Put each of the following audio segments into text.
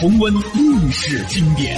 重温历史经典，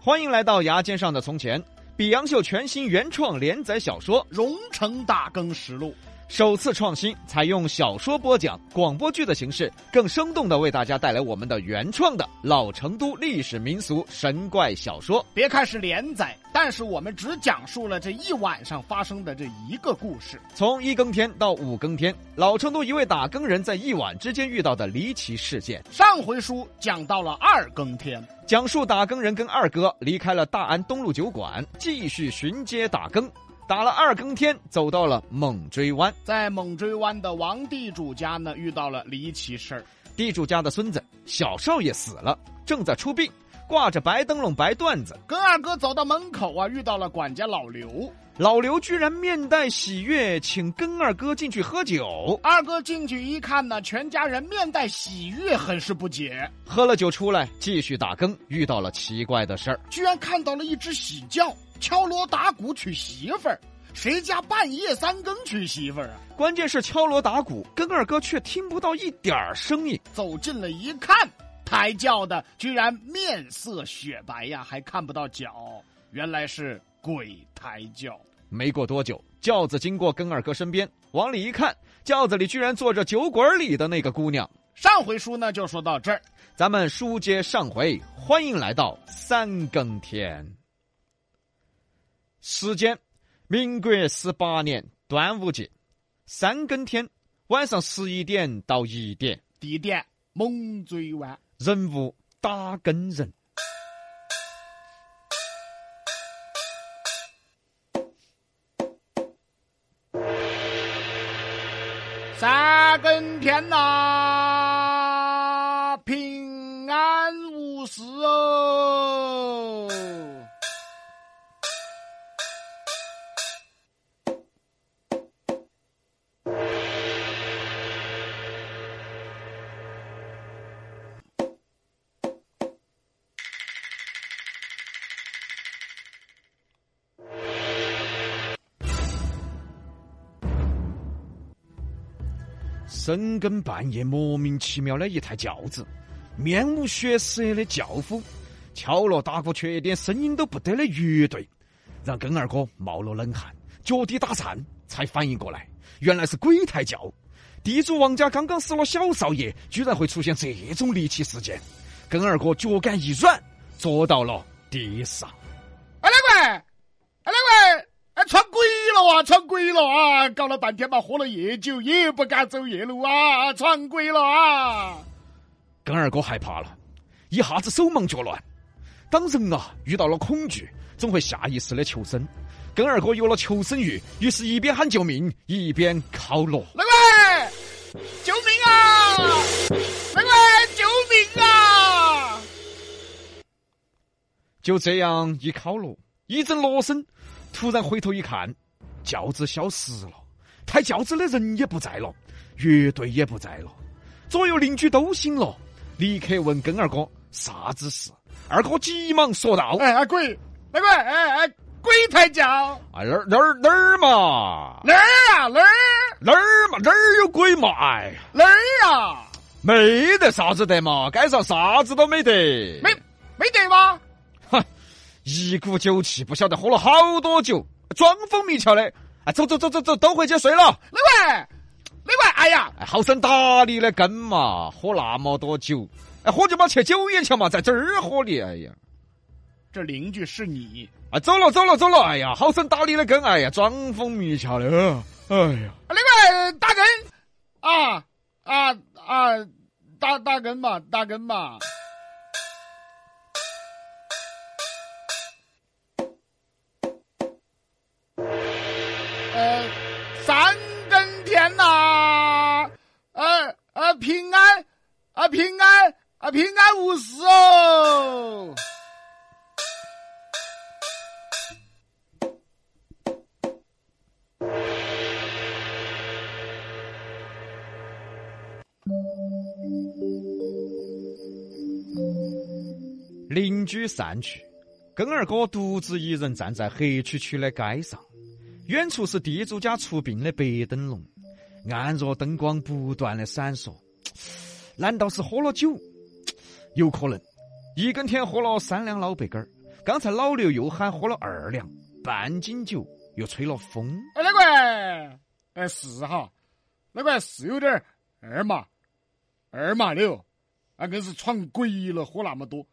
欢迎来到牙尖上的从前。比杨秀全新原创连载小说《荣成大更实录》首次创新，采用小说播讲、广播剧的形式，更生动的为大家带来我们的原创的老成都历史民俗神怪小说。别看是连载，但是我们只讲述了这一晚上发生的这一个故事。从一更天到五更天，老成都一位打更人在一晚之间遇到的离奇事件。上回书讲到了二更天，讲述打更人跟二哥离开了大安东路酒馆，继续巡街打更。打了二更天，走到了猛追湾，在猛追湾的王地主家呢，遇到了离奇事儿。地主家的孙子小少爷死了，正在出殡，挂着白灯笼、白缎子。跟二哥走到门口啊，遇到了管家老刘。老刘居然面带喜悦，请跟二哥进去喝酒。二哥进去一看呢，全家人面带喜悦，很是不解。喝了酒出来，继续打更，遇到了奇怪的事儿，居然看到了一只喜轿。敲锣打鼓娶媳妇儿，谁家半夜三更娶媳妇儿啊？关键是敲锣打鼓，跟二哥却听不到一点儿声音。走近了一看，抬轿的居然面色雪白呀，还看不到脚，原来是鬼抬轿。没过多久，轿子经过跟二哥身边，往里一看，轿子里居然坐着酒馆里的那个姑娘。上回书呢就说到这儿，咱们书接上回，欢迎来到三更天。时间：民国十八年端午节，三更天，晚上十一点到一点。地点：猛追湾。人物：打更人。三更天呐，平安无事哦。深更半夜，莫名其妙的一台轿子，面无血色的轿夫，敲锣打鼓，却一点声音都不得的乐队，让根二哥冒了冷汗，脚底打颤，才反应过来，原来是鬼抬轿。地主王家刚刚死了小少爷，居然会出现这种离奇事件，根二哥脚杆一软，坐到了地上。哎，两位，哎，两位。哎，闯鬼了啊！闯鬼了啊！搞了半天嘛，喝了夜酒也不敢走夜路啊！闯鬼了啊！跟二哥害怕了，一下子手忙脚乱。当人啊遇到了恐惧，总会下意识的求生。跟二哥有了求生欲，于是一边喊救命，一边敲锣。那位，救命啊！那位，救命啊！就这样一敲锣，一阵锣声。突然回头一看，轿子消失了，抬轿子的人也不在了，乐队也不在了，左右邻居都醒了，立刻问跟二哥啥子事。二哥急忙说道：“哎，鬼，那个，哎哎，鬼抬轿！哎，哪儿哪儿哪儿嘛？哪儿啊？哪儿哪儿嘛？哪儿有鬼嘛？哎呀，哪儿啊？没得啥子的嘛，街上啥子都没得，没没得吗？”一股酒气，不晓得喝了好多酒，装疯迷窍的。啊，走走走走走，都回去睡了。那位，那位，哎呀，好生打理的根嘛，喝那么多酒，哎，喝就把去酒眼桥嘛，在这儿喝的。哎呀，这邻居是你。啊，走了走了走了。哎呀，好生打理的根，哎呀，装疯迷窍的。哎呀，那位打根啊啊啊，打打根嘛，打根嘛。三更天呐，呃呃，平安啊平安啊平安无事哦。邻居散去，根儿哥独自一人站在黑黢黢的街上，远处是地主家出殡的白灯笼，暗弱灯光不断的闪烁。难道是喝了酒？有可能。一根天喝了三两老白干儿，刚才老刘又喊喝了二两，半斤酒又吹了风。哎，那个，哎是哈，那个是有点二麻，二麻的哟，啊，硬是闯鬼了，喝那么多。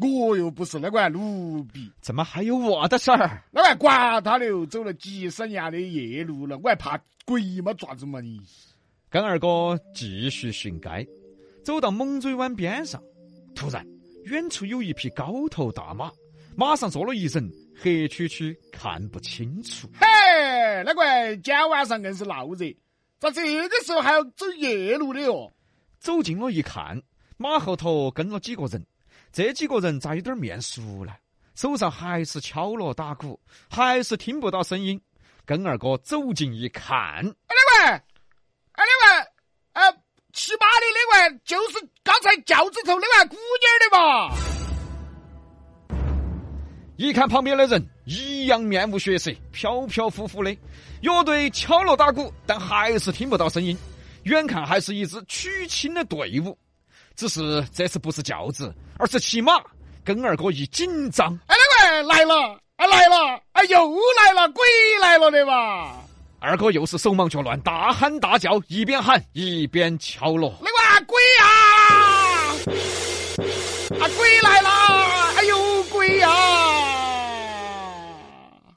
我又不是那个奴婢，怎么还有我的事儿？那个管他的哟，走了几十年的夜路了，我还怕鬼吗？爪子嘛你？跟二哥继续巡街，走到猛追湾边上，突然远处有一匹高头大马，马上坐了一人，黑黢黢看不清楚。嘿，那个今晚上硬是闹热，咋这个时候还要走夜路的哟？走近了一看，马后头跟了几个人。这几个人咋有点面熟呢？手上还是敲锣打鼓，还是听不到声音。跟二哥走近一看，哎，那位，哎，那位，呃，骑马的那位就是刚才轿子头那位姑娘的吧？一看旁边的人，一样面无血色，飘飘忽忽的，乐队敲锣打鼓，但还是听不到声音。远看还是一支娶亲的队伍。只是这次不是轿子，而是骑马。跟二哥一紧张，哎，那个来了，哎来了，哎又来了，鬼来了的嘛？二哥又是手忙脚乱，大喊大叫，一边喊一边敲锣。那个鬼啊！啊鬼来了！哎呦鬼呀！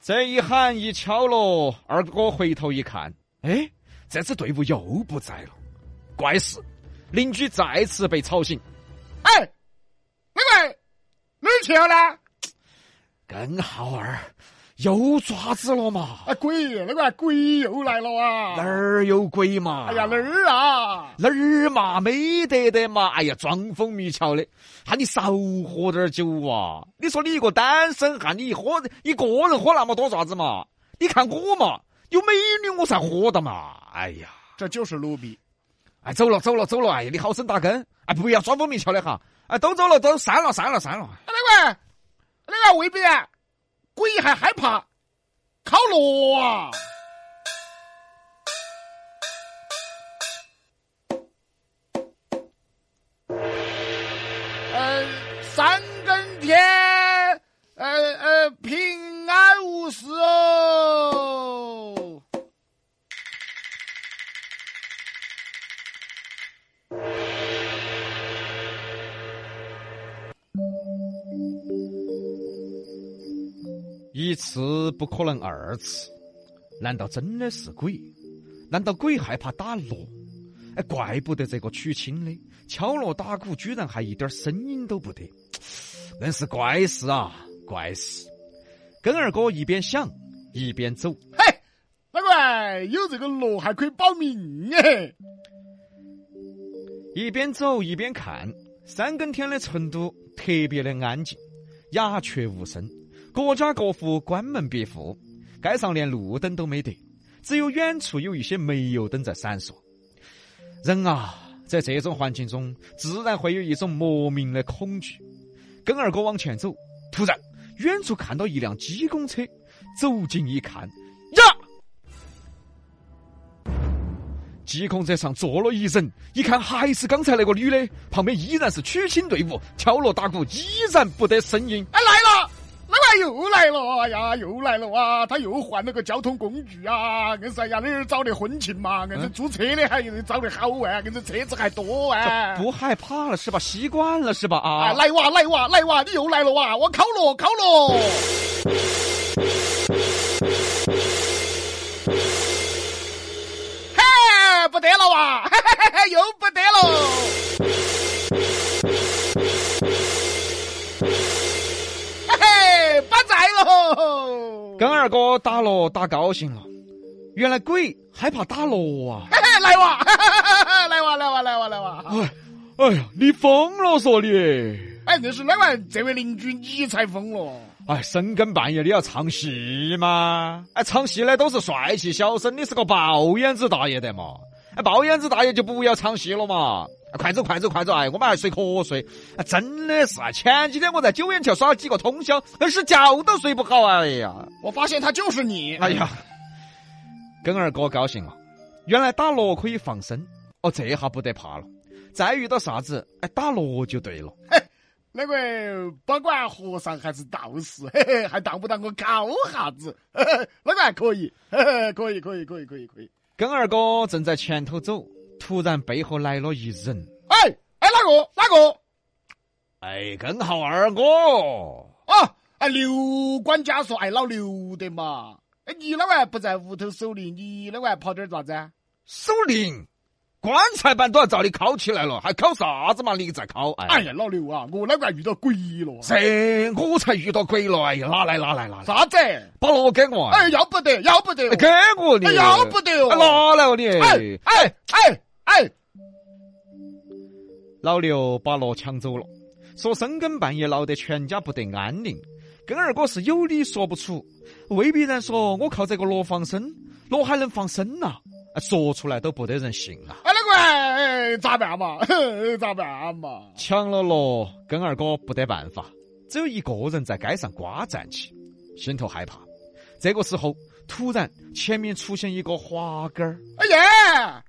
这一喊一敲锣，二哥回头一看，哎，这支队伍又不在了，怪事。邻居再次被吵醒，哎，妹妹哪儿去了呢？跟浩儿又爪子了嘛？啊鬼，那个鬼又来了啊！哪儿有鬼嘛？哎呀哪儿啊？哪儿嘛？没得的嘛！哎呀，装疯迷窍的，喊你少喝点酒啊！你说你一个单身汉，你一喝一个人喝那么多爪子嘛？你看我嘛，有美女我才喝的嘛！哎呀，这就是奴婢。哎，走了走了走了！哎，你好生打根！哎，不要装疯迷瞧的哈！哎，都走了，都散了散了散了！那个，那个未必啊，鬼还害怕烤罗啊！一次不可能二次，难道真的是鬼？难道鬼害怕打锣？哎，怪不得这个娶亲的敲锣打鼓，居然还一点声音都不得，硬是怪事啊！怪事！跟二哥一边想一边走，嘿，那个有这个锣还可以保命哎！一边走一边看，三更天的成都特别的安静，鸦雀无声。各家各户关门闭户，街上连路灯都没得，只有远处有一些煤油灯在闪烁。人啊，在这种环境中，自然会有一种莫名的恐惧。跟二哥往前走，突然远处看到一辆机公车，走近一看，呀！机公车上坐了一人，一看还是刚才那个女的，旁边依然是娶亲队伍，敲锣打鼓依然不得声音。哎，来了！又来了，哎呀，又来了啊！他又换了个交通工具啊！硬是哎呀，那儿找的婚庆嘛？硬是租车的还找的好啊！硬是车子还多啊！不害怕了是吧？习惯了是吧？啊！来哇，来哇，来哇！你又来了哇！我烤了，烤锣！嘿，不得了哇！嘿嘿嘿，又不得了！二哥打锣打高兴了，原来鬼害怕打锣啊！来哇，来哇，来哇，来哇，来哇！哎哎呀，你疯了嗦你！哎，那是哪位这位邻居你才疯了？哎，深更半夜你要唱戏吗？哎，唱戏的都是帅气小生，你是个爆眼子大爷的嘛？哎，爆眼子大爷就不要唱戏了嘛！快走快走快走！哎，我们还睡瞌睡。啊，真的是啊！前几天我在九眼桥耍了几个通宵，那是觉都睡不好。哎呀，我发现他就是你。哎呀，根二哥高兴了，原来打锣可以防身。哦，这下不得怕了。再遇到啥子，哎，打锣就对了。嘿，那个不管和尚还是道士，嘿嘿，还当不当个高哈子？那个还可以，嘿嘿，可以可以可以可以可以。根二哥正在前头走，突然背后来了一人。哎哎，哪个哪个？哎，根号二哥。啊，哎，刘管家说哎老刘的嘛。哎，你那还不在屋头守灵？你那还跑点咋子？守灵？棺材板都要照你烤起来了，还烤啥子嘛？你在烤？哎呀，老刘啊，我那个遇到鬼了。这我才遇到鬼了！哎呀，拿来拿来拿来！啥子？把锣给我！哎，要不得，要不得！给我你！要不得哦！拿来哦你！哎哎哎哎！老刘把锣抢走了，说深更半夜闹得全家不得安宁。跟二哥是有理说不出，未必然说我靠这个锣防身，锣还能防身呐？说出来都不得人信啊！哎，那个咋办嘛？咋办嘛？抢了锣，跟二哥不得办法，只有一个人在街上瓜站起，心头害怕。这个时候，突然前面出现一个滑杆儿。哎呀，那个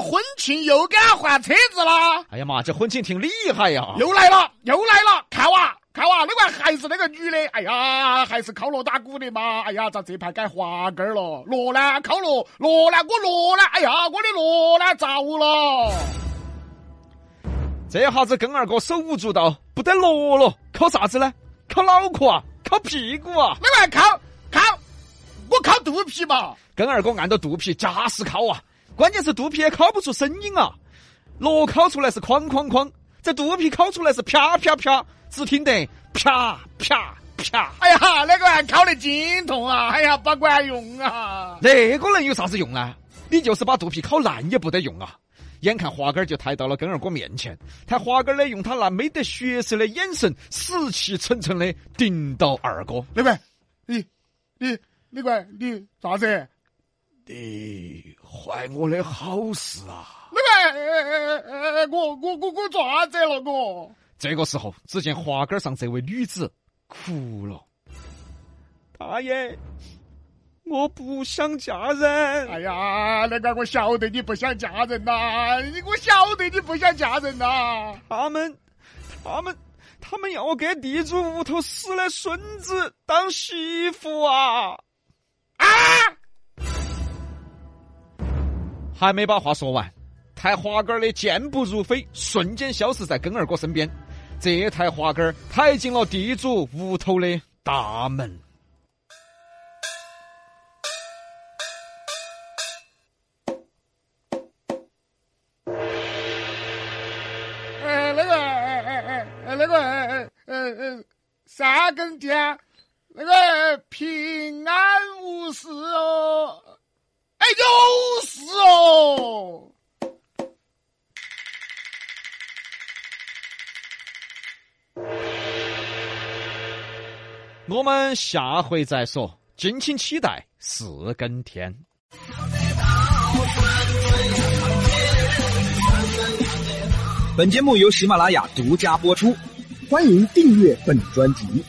婚庆又给他换车子了！哎呀妈，这婚庆挺厉害呀！又来了，又来了，看哇！看哇，那个还是那个女的，哎呀，还是敲锣打鼓的嘛，哎呀，咋这盘改滑杆了？锣呢？敲锣，锣呢？我锣呢？哎呀，我的锣呢？着了！这下子跟二哥手舞足蹈，不得锣了，靠啥子呢？靠脑壳啊，靠屁股啊！那个靠靠，我靠肚皮嘛！跟二哥按到肚皮，夹死靠啊！关键是肚皮也烤不出声音啊，锣烤出来是哐哐哐，这肚皮烤出来是啪啪啪。只听得啪啪啪！哎呀，那个还烤得筋痛啊！哎呀，不管用啊！那个能有啥子用啊？你就是把肚皮烤烂也不得用啊！眼看滑杆就抬到了根二哥面前，他滑杆呢用他那没得血色的眼神，死气沉沉的盯到二哥。那边，你你那个你咋子？你坏我的好事啊！那个，我我我我咋子了我？这个时候，只见滑杆上这位女子哭了：“大爷，我不想嫁人。哎呀，那个我晓得你不想嫁人呐，我晓得你不想嫁人呐。他们，他们，他们要我给地主屋头死的孙子当媳妇啊！啊！还没把话说完，抬滑杆的健步如飞，瞬间消失在根二哥身边。这台滑杆抬进了地主屋头的大门。我们下回再说，敬请期待四更天。本节目由喜马拉雅独家播出，欢迎订阅本专辑。